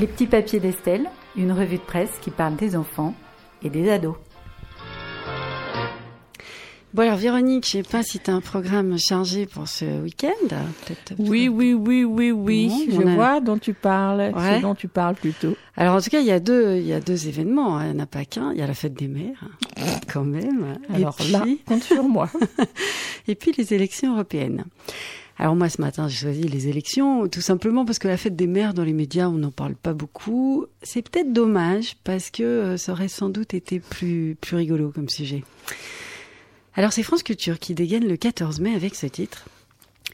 Les petits papiers d'Estelle, une revue de presse qui parle des enfants et des ados. Bon alors Véronique, je sais pas si tu as un programme chargé pour ce week-end. Oui, oui, oui, oui, oui. je vois dont tu parles, ce dont tu parles plutôt. Alors en tout cas, il y a deux, il y a deux événements. Hein. Il n'y en a pas qu'un. Il y a la fête des mères, quand même. Alors là, compte sur moi. Et puis les élections européennes. Alors moi ce matin j'ai choisi les élections tout simplement parce que la fête des mères dans les médias on n'en parle pas beaucoup. C'est peut-être dommage parce que euh, ça aurait sans doute été plus plus rigolo comme sujet. Alors c'est France Culture qui dégaine le 14 mai avec ce titre.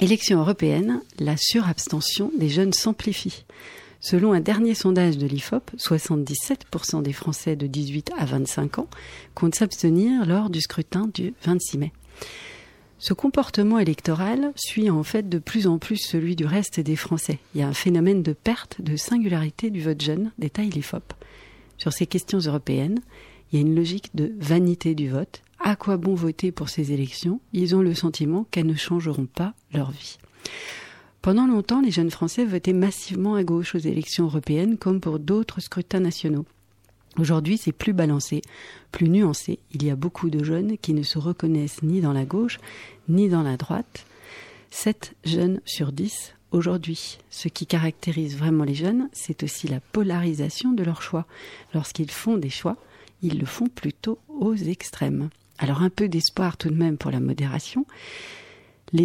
Élection européenne, la surabstention des jeunes s'amplifie. Selon un dernier sondage de l'IFOP, 77% des Français de 18 à 25 ans comptent s'abstenir lors du scrutin du 26 mai. Ce comportement électoral suit en fait de plus en plus celui du reste des Français. Il y a un phénomène de perte de singularité du vote jeune, détaille l'IFOP. Sur ces questions européennes, il y a une logique de vanité du vote à quoi bon voter pour ces élections? Ils ont le sentiment qu'elles ne changeront pas leur vie. Pendant longtemps, les jeunes Français votaient massivement à gauche aux élections européennes comme pour d'autres scrutins nationaux. Aujourd'hui, c'est plus balancé, plus nuancé. Il y a beaucoup de jeunes qui ne se reconnaissent ni dans la gauche, ni dans la droite. 7 jeunes sur 10 aujourd'hui. Ce qui caractérise vraiment les jeunes, c'est aussi la polarisation de leurs choix. Lorsqu'ils font des choix, ils le font plutôt aux extrêmes. Alors un peu d'espoir tout de même pour la modération.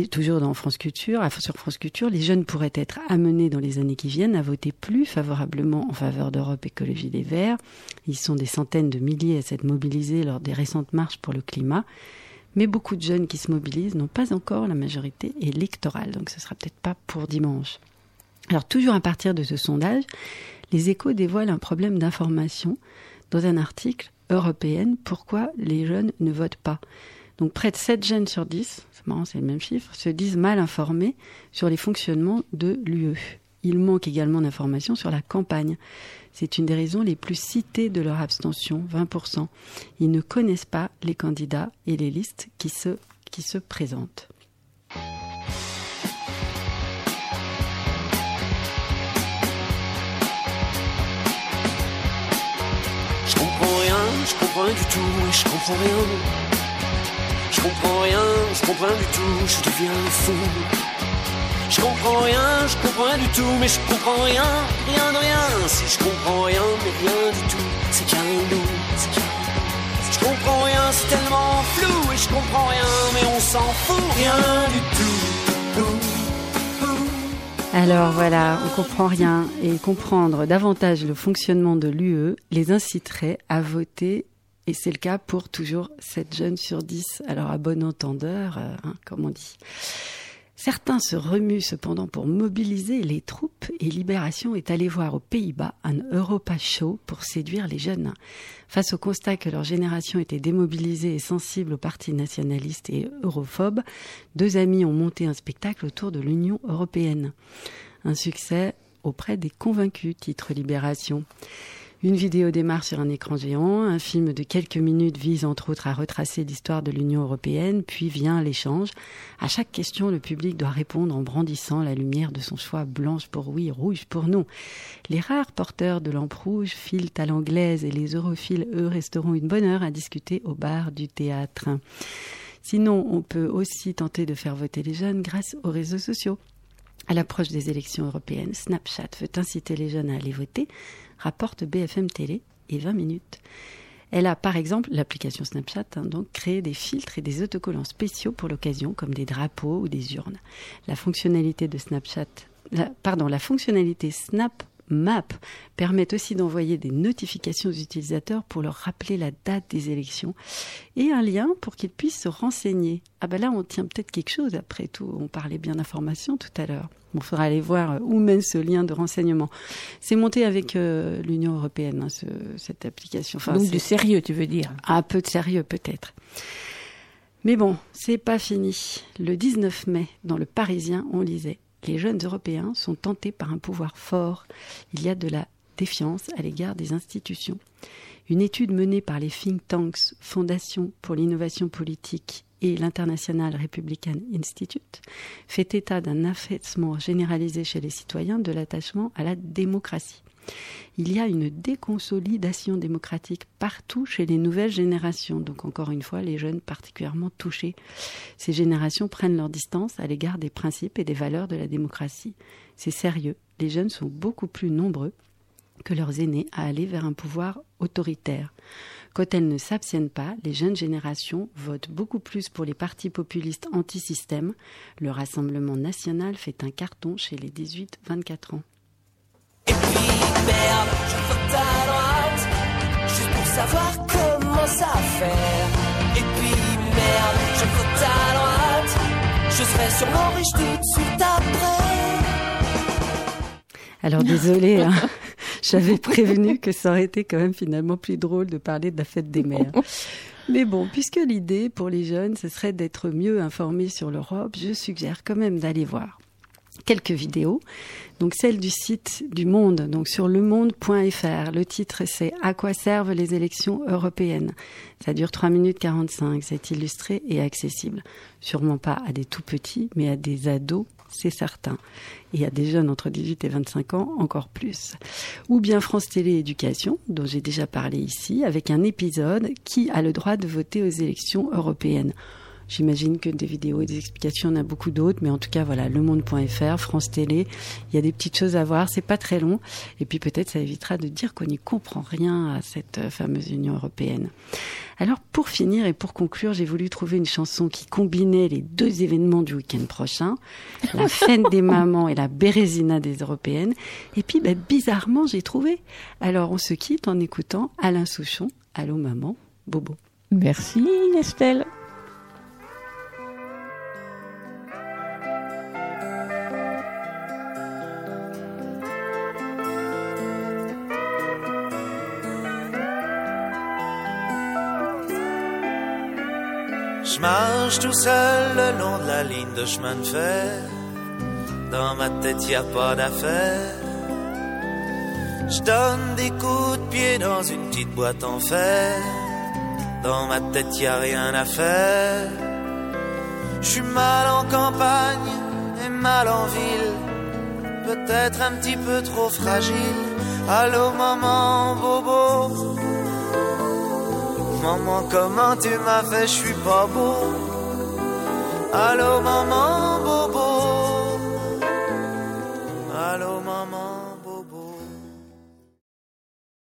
Toujours dans France Culture, sur France Culture, les jeunes pourraient être amenés dans les années qui viennent à voter plus favorablement en faveur d'Europe Écologie des Verts. Ils sont des centaines de milliers à s'être mobilisés lors des récentes marches pour le climat. Mais beaucoup de jeunes qui se mobilisent n'ont pas encore la majorité électorale, donc ce sera peut-être pas pour dimanche. Alors toujours à partir de ce sondage, les échos dévoilent un problème d'information dans un article européenne, pourquoi les jeunes ne votent pas? Donc près de 7 jeunes sur 10, c'est marrant, c'est le même chiffre, se disent mal informés sur les fonctionnements de l'UE. Il manque également d'informations sur la campagne. C'est une des raisons les plus citées de leur abstention, 20%. Ils ne connaissent pas les candidats et les listes qui se, qui se présentent. je comprends rien du tout, je comprends rien. Je comprends rien, je comprends rien du tout, je deviens fou. Je comprends rien, je comprends rien du tout, mais je comprends rien, rien de rien. Si je comprends rien, mais rien du tout, c'est qu'un loup, c'est qu'un Je comprends rien, c'est tellement flou, et je comprends rien, mais on s'en fout, rien du tout. Alors voilà, on comprend rien et comprendre davantage le fonctionnement de l'UE les inciterait à voter et c'est le cas pour toujours 7 jeunes sur 10. Alors à bon entendeur, euh, hein, comme on dit. Certains se remuent cependant pour mobiliser les troupes et Libération est allé voir aux Pays-Bas un Europa Show pour séduire les jeunes. Face au constat que leur génération était démobilisée et sensible aux partis nationalistes et europhobes, deux amis ont monté un spectacle autour de l'Union européenne. Un succès auprès des convaincus, titre Libération. Une vidéo démarre sur un écran géant, un film de quelques minutes vise entre autres à retracer l'histoire de l'Union européenne, puis vient l'échange. À chaque question, le public doit répondre en brandissant la lumière de son choix blanche pour oui, rouge pour non. Les rares porteurs de lampe rouge filent à l'anglaise et les europhiles, eux, resteront une bonne heure à discuter au bar du théâtre. Sinon, on peut aussi tenter de faire voter les jeunes grâce aux réseaux sociaux. À l'approche des élections européennes, Snapchat veut inciter les jeunes à aller voter rapporte BFM Télé et 20 minutes. Elle a par exemple, l'application Snapchat, hein, donc créé des filtres et des autocollants spéciaux pour l'occasion, comme des drapeaux ou des urnes. La fonctionnalité de Snapchat, pardon, la fonctionnalité Snap Map permet aussi d'envoyer des notifications aux utilisateurs pour leur rappeler la date des élections et un lien pour qu'ils puissent se renseigner. Ah ben là, on tient peut-être quelque chose après tout. On parlait bien d'information tout à l'heure. Il faudra aller voir euh, où mène ce lien de renseignement. C'est monté avec euh, l'Union européenne, hein, cette application. Enfin, Donc du sérieux, tu veux dire? Un peu de sérieux, peut-être. Mais bon, c'est pas fini. Le 19 mai, dans le Parisien, on lisait les jeunes Européens sont tentés par un pouvoir fort. Il y a de la défiance à l'égard des institutions. Une étude menée par les think tanks Fondation pour l'innovation politique et l'International Republican Institute fait état d'un affaissement généralisé chez les citoyens de l'attachement à la démocratie. Il y a une déconsolidation démocratique partout chez les nouvelles générations. Donc encore une fois, les jeunes particulièrement touchés. Ces générations prennent leur distance à l'égard des principes et des valeurs de la démocratie. C'est sérieux. Les jeunes sont beaucoup plus nombreux que leurs aînés à aller vers un pouvoir autoritaire. Quand elles ne s'abstiennent pas, les jeunes générations votent beaucoup plus pour les partis populistes anti-système. Le Rassemblement national fait un carton chez les 18-24 ans. Et puis merde, je vote à droite, juste pour savoir comment ça faire. Et puis merde, je vote à droite, je serai sûrement riche tout de suite après. Alors désolé, hein. j'avais prévenu que ça aurait été quand même finalement plus drôle de parler de la fête des mères. Mais bon, puisque l'idée pour les jeunes, ce serait d'être mieux informés sur l'Europe, je suggère quand même d'aller voir quelques vidéos. Donc celle du site du Monde, donc sur lemonde.fr. Le titre c'est À quoi servent les élections européennes? Ça dure 3 minutes 45, c'est illustré et accessible. Sûrement pas à des tout petits, mais à des ados, c'est certain. Et à des jeunes entre 18 et 25 ans, encore plus. Ou bien France Télé Éducation, dont j'ai déjà parlé ici, avec un épisode qui a le droit de voter aux élections européennes. J'imagine que des vidéos et des explications, on a beaucoup d'autres, mais en tout cas, voilà, lemonde.fr, France Télé, il y a des petites choses à voir, c'est pas très long, et puis peut-être ça évitera de dire qu'on n'y comprend rien à cette euh, fameuse Union européenne. Alors, pour finir et pour conclure, j'ai voulu trouver une chanson qui combinait les deux événements du week-end prochain, la fête des mamans et la bérésina des européennes, et puis, bah, bizarrement, j'ai trouvé. Alors, on se quitte en écoutant Alain Souchon, Allô maman, Bobo. Merci Estelle. Je marche tout seul le long de la ligne de chemin de fer. Dans ma tête, y a pas d'affaire. Je donne des coups de pied dans une petite boîte en fer. Dans ma tête, y a rien à faire. Je suis mal en campagne et mal en ville. Peut-être un petit peu trop fragile. Allô, maman, bobo Maman, comment tu m'as fait, je suis pas beau. Allô, maman, beau.